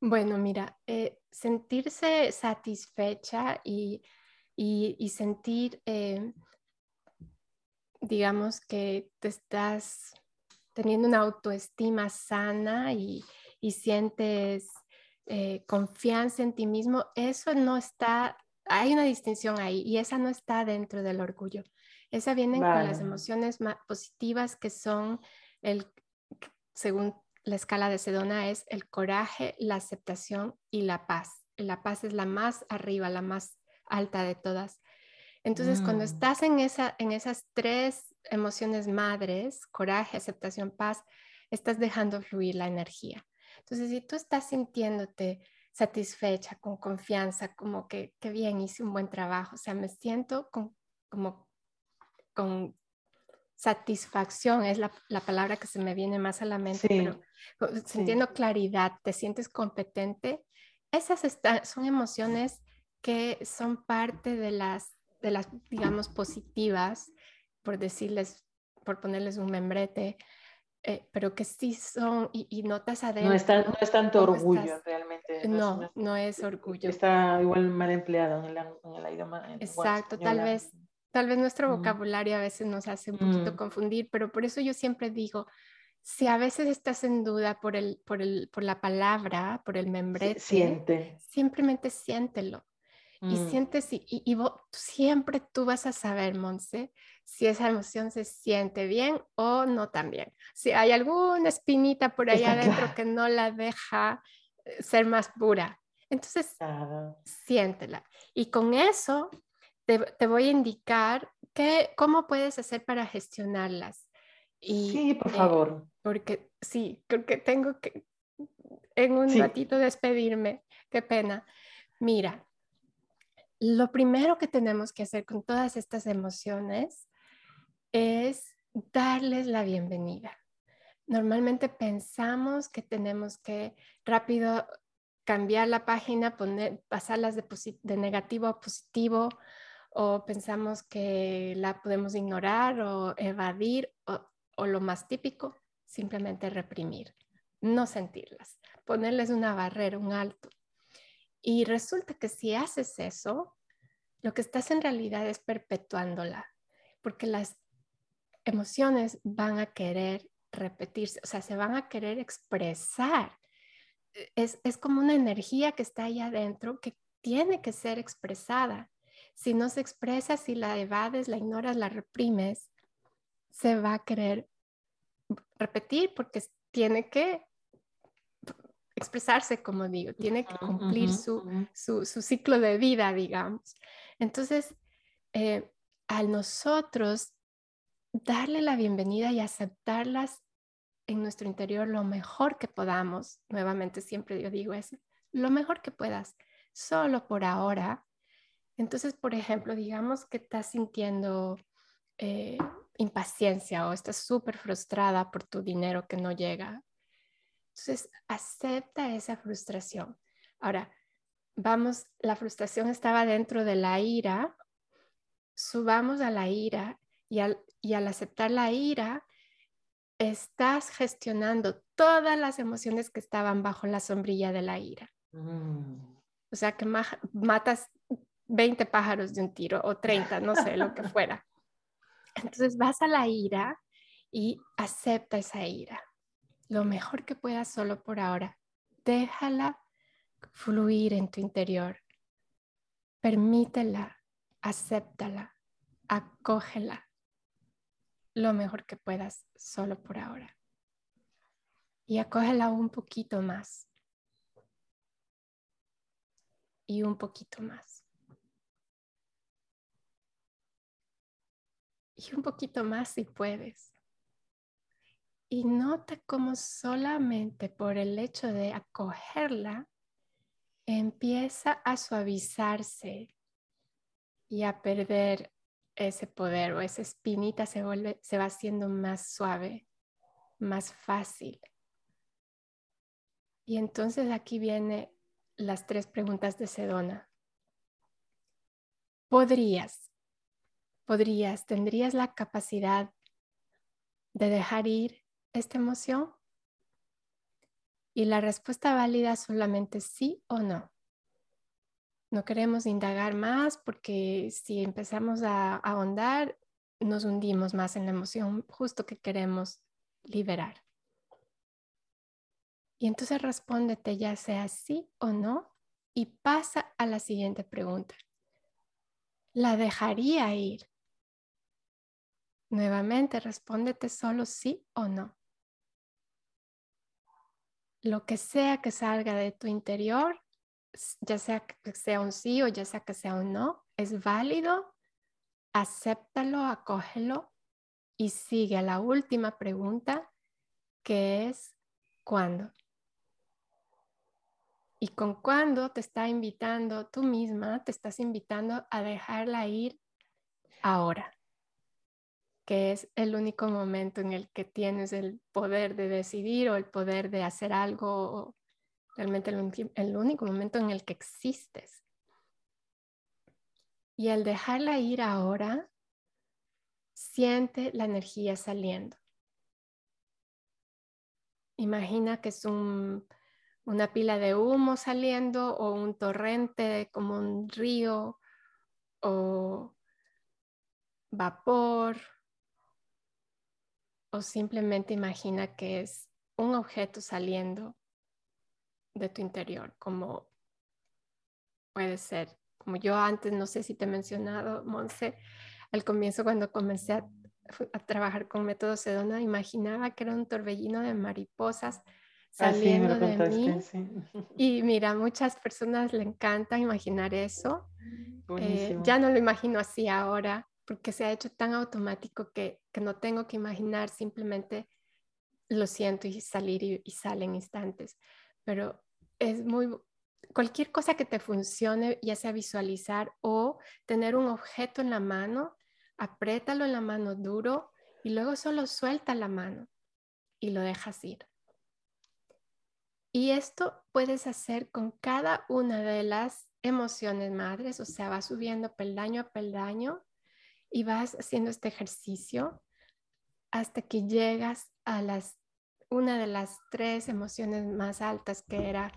Bueno, mira, eh, sentirse satisfecha y, sentir, eh, digamos, que te estás teniendo una autoestima sana y, y sientes eh, confianza en ti mismo, eso no está, hay una distinción ahí y esa no está dentro del orgullo. Esa viene con las emociones más positivas que son el, según la escala de Sedona, es el coraje, la aceptación y la paz. La paz es la más arriba, la más alta de todas. Entonces, cuando mm. estás en, esa, en esas tres emociones madres, coraje, aceptación, paz, estás dejando fluir la energía. Entonces, si tú estás sintiéndote satisfecha, con confianza, como que, qué bien, hice un buen trabajo, o sea, me siento con, como con satisfacción, es la, palabra que se me viene más a la mente, pero sintiendo claridad, te sientes competente, esas son emociones que son parte de las, de las, digamos, positivas, por decirles, por ponerles un membrete, eh, pero que sí son y, notas adentro. No es, no es tanto orgullo realmente. No, no es, orgullo. Está igual mal empleado en el, idioma. Exacto, tal vez, tal vez nuestro vocabulario a veces nos hace un poquito mm. confundir, pero por eso yo siempre digo, si a veces estás en duda por, el, por, el, por la palabra, por el membrete, Siente. simplemente siéntelo. Y mm. sientes, y, y, siempre tú vas a saber, Monse, si esa emoción se siente bien o no tan bien. Si hay alguna espinita por ahí adentro que no la deja eh, ser más pura. Entonces, siéntela. Y con eso te, te, voy a indicar que, cómo puedes hacer para gestionarlas. Y, sí, por eh, favor. porque sí, creo que tengo que en un ratito despedirme. Qué pena. Mira, lo primero que tenemos que hacer con todas estas emociones es darles la bienvenida. Normalmente pensamos que tenemos que rápido cambiar la página, poner, pasarlas de, negativo a positivo, o pensamos que la podemos ignorar o evadir, o, o lo más típico, simplemente reprimir, no sentirlas, ponerles una barrera, un alto. Y resulta que si haces eso, lo que estás en realidad es perpetuándola, porque las emociones van a querer repetirse, o sea, se van a querer expresar. Es, es como una energía que está ahí adentro que tiene que ser expresada. Si no se expresa, si la evades, la ignoras, la reprimes, se va a querer repetir porque tiene que expresarse, como digo, tiene que cumplir su, su, ciclo de vida, digamos. Entonces, eh, a nosotros darle la bienvenida y aceptarlas en nuestro interior lo mejor que podamos, nuevamente siempre yo digo eso, lo mejor que puedas, solo por ahora. Entonces, por ejemplo, digamos que estás sintiendo eh, impaciencia o estás súper frustrada por tu dinero que no llega, entonces, acepta esa frustración. Ahora, vamos, la frustración estaba dentro de la ira, subamos a la ira y al, y al aceptar la ira, estás gestionando todas las emociones que estaban bajo la sombrilla de la ira. Mm. O sea que matas 20 pájaros de un tiro o 30, no sé, lo que fuera. Entonces vas a la ira y acepta esa ira lo mejor que puedas solo por ahora. déjala fluir en tu interior. Permítela, acéptala, acógela lo mejor que puedas solo por ahora. Y acógela un poquito más. Y un poquito más. Y un poquito más si puedes. Y nota cómo solamente por el hecho de acogerla, empieza a suavizarse y a perder ese poder o esa espinita se, vuelve, se va haciendo más suave, más fácil. Y entonces aquí vienen las tres preguntas de Sedona. ¿Podrías, podrías, tendrías la capacidad de dejar ir esta emoción? Y la respuesta válida solamente sí o no. No queremos indagar más porque si empezamos a, ahondar, nos hundimos más en la emoción justo que queremos liberar. Y entonces respóndete ya sea sí o no y pasa a la siguiente pregunta. ¿La dejaría ir? Nuevamente respóndete solo sí o no lo que sea que salga de tu interior, ya sea que sea un sí o ya sea que sea un no, es válido, acéptalo, acógelo y sigue a la última pregunta que es ¿cuándo? Y con cuándo te está invitando tú misma, te estás invitando a dejarla ir ahora que es el único momento en el que tienes el poder de decidir o el poder de hacer algo, realmente el, único momento en el que existes. Y al dejarla ir ahora, siente la energía saliendo. Imagina que es una pila de humo saliendo o un torrente como un río o vapor o simplemente imagina que es un objeto saliendo de tu interior, como puede ser, como yo antes, no sé si te he mencionado, Monse, al comienzo cuando comencé a, trabajar con método Sedona, imaginaba que era un torbellino de mariposas ah, saliendo de mí. Y mira, muchas personas le encanta imaginar eso. Eh, ya no lo imagino así ahora, porque se ha hecho tan automático que, no tengo que imaginar, simplemente lo siento y salir y, sale en instantes. Pero es muy, cualquier cosa que te funcione, ya sea visualizar o tener un objeto en la mano, apriétalo en la mano duro y luego solo suelta la mano y lo dejas ir. Y esto puedes hacer con cada una de las emociones madres, o sea, va subiendo peldaño a peldaño y vas haciendo este ejercicio hasta que llegas a las una de las tres emociones más altas que era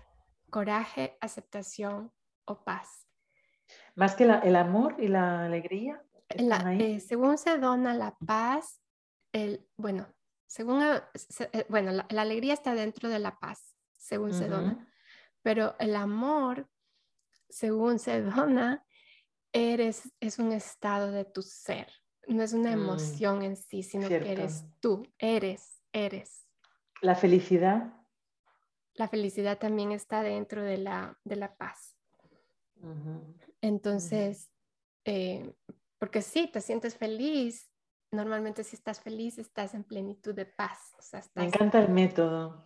coraje, aceptación o paz. Más que el amor y la alegría. Eh, según se dona la paz, el, bueno, según, eh, bueno, la, alegría está dentro de la paz, según se dona, pero el amor, según se dona, eres, es un estado de tu ser, no es una mm, emoción en sí, sino que eres tú, eres, eres. La felicidad. La felicidad también está dentro de la, de la paz. Entonces, eh, porque sí, te sientes feliz, normalmente si estás feliz estás en plenitud de paz. Me encanta el método,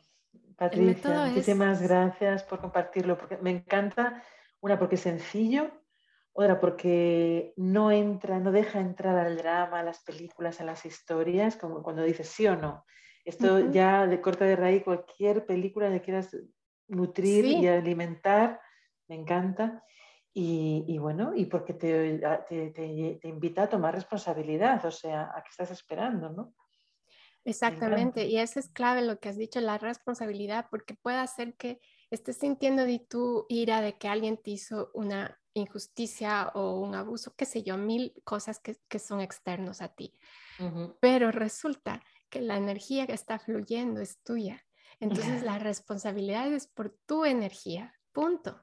Patricia. Muchísimas gracias por compartirlo, porque me encanta, una, porque es sencillo, otra, porque no entra, no deja entrar al drama, a las películas, a las historias, como cuando dices sí o no. Esto ya de corta de raíz cualquier película que quieras nutrir y alimentar, me encanta. Y, bueno, y porque te, te, te, invita a tomar responsabilidad, o sea, a qué estás esperando, ¿no? Exactamente, y eso es clave lo que has dicho, la responsabilidad, porque puede hacer que estés sintiendo de tu ira de que alguien te hizo una injusticia o un abuso, qué sé yo, mil cosas que, son externos a ti. Pero resulta que la energía que está fluyendo es tuya. Entonces la responsabilidad es por tu energía, punto.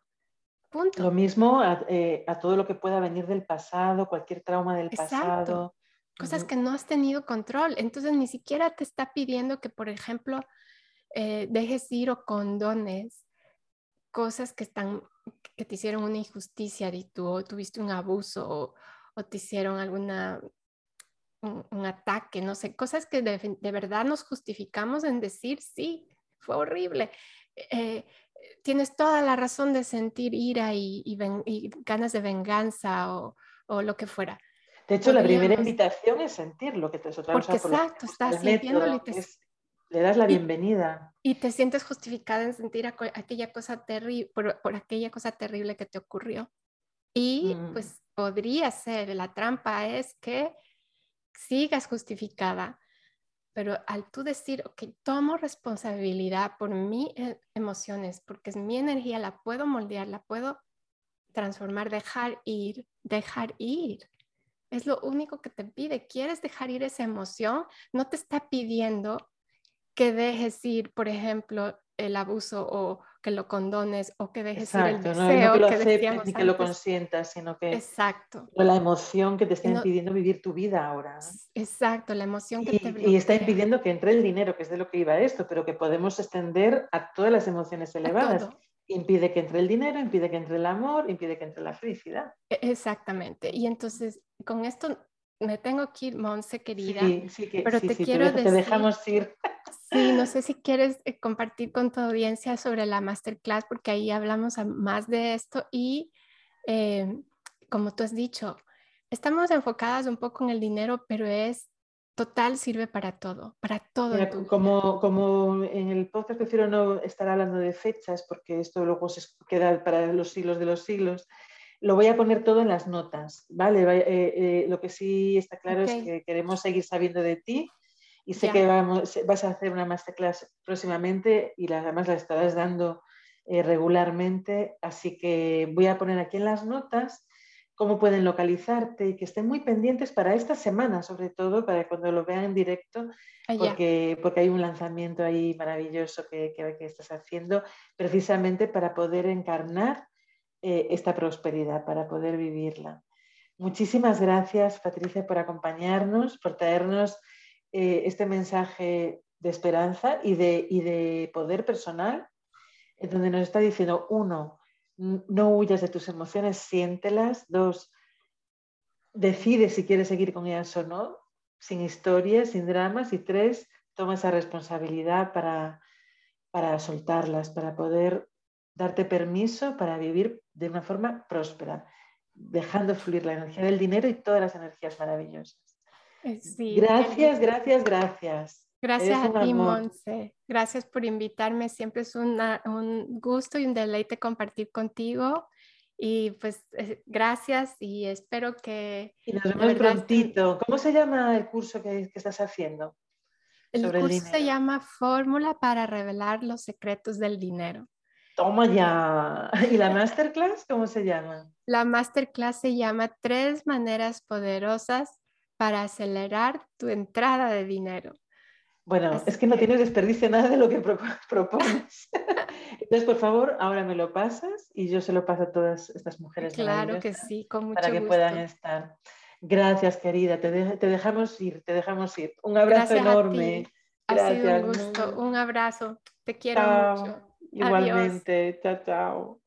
Punto. Lo mismo eh, a, todo lo que pueda venir del pasado, cualquier trauma del pasado. Cosas que no has tenido control. Entonces ni siquiera te está pidiendo que, por ejemplo, eh, dejes ir o condones cosas que están que te hicieron una injusticia y tú tuviste un abuso o, te hicieron alguna un, ataque, no sé, cosas que de, verdad nos justificamos en decir sí, fue horrible. Eh, tienes toda la razón de sentir ira y, ganas de venganza o, lo que fuera. De hecho, la primera invitación es sentir lo que te Porque exacto, estás sintiéndolo y te, le das la bienvenida. Y, te sientes justificada en sentir aquella cosa terrible, por, aquella cosa terrible que te ocurrió. Y mm. pues podría ser, la trampa es que sigas justificada, pero al tú decir, ok, tomo responsabilidad por mis eh, emociones, porque es mi energía, la puedo moldear, la puedo transformar, dejar ir, dejar ir. Es lo único que te pide. ¿Quieres dejar ir esa emoción? No te está pidiendo que dejes ir, por ejemplo, el abuso o que lo condones o que dejes ir el deseo no, que lo aceptes ni que lo consientas, sino que exacto. la emoción que te está impidiendo vivir tu vida ahora. Exacto, la emoción que y, te Y está impidiendo que entre el dinero, que es de lo que iba esto, pero que podemos extender a todas las emociones elevadas. Impide que entre el dinero, impide que entre el amor, impide que entre la felicidad. E, exactamente. Y entonces, con esto me tengo que ir, Monse, querida. Sí, sí, que, pero te quiero decir... Te dejamos ir. Sí, no sé si quieres eh, compartir con tu audiencia sobre la masterclass, porque ahí hablamos más de esto y eh, como tú has dicho, estamos enfocadas un poco en el dinero, pero es total, sirve para todo, para todo. como, como en el podcast prefiero no estar hablando de fechas, porque esto luego se queda para los siglos de los siglos. Lo voy a poner todo en las notas, ¿vale? Eh, lo que sí está claro es que queremos seguir sabiendo de ti y sé que vamos, vas a hacer una masterclass próximamente y además la estarás dando eh, regularmente, así que voy a poner aquí en las notas cómo pueden localizarte y que estén muy pendientes para esta semana, sobre todo para cuando lo vean en directo, ah, porque, porque hay un lanzamiento ahí maravilloso que, que, estás haciendo precisamente para poder encarnar eh, esta prosperidad, para poder vivirla. Muchísimas gracias, Patricia, por acompañarnos, por traernos eh, este mensaje de esperanza y de, de poder personal, en donde nos está diciendo, uno, no huyas de tus emociones, siéntelas. Dos, decide si quieres seguir con ellas o no, sin historias, sin dramas. Y tres, toma esa responsabilidad para, para soltarlas, para poder darte permiso para vivir de una forma próspera, dejando fluir la energía del dinero y todas las energías maravillosas. Eh, gracias, gracias, gracias. Gracias a ti, Monse. Gracias por invitarme. Siempre es un gusto y un deleite compartir contigo. Y pues eh, gracias y espero que... Y nos vemos prontito. ¿Cómo se llama el curso que, estás haciendo? El curso se llama Fórmula para revelar los secretos del dinero. Toma ya. ¿Y la masterclass cómo se llama? La masterclass se llama Tres maneras poderosas para acelerar tu entrada de dinero. Bueno, es que no tienes desperdicio nada de lo que propones. Entonces, por favor, ahora me lo pasas y yo se lo paso a todas estas mujeres. Claro que sí, con mucho Para que puedan estar. Gracias, querida. Te, dejamos ir, te dejamos ir. Un abrazo enorme. Gracias. Ha sido un gusto. Un abrazo. Te quiero mucho. Igualmente. Chao, chao.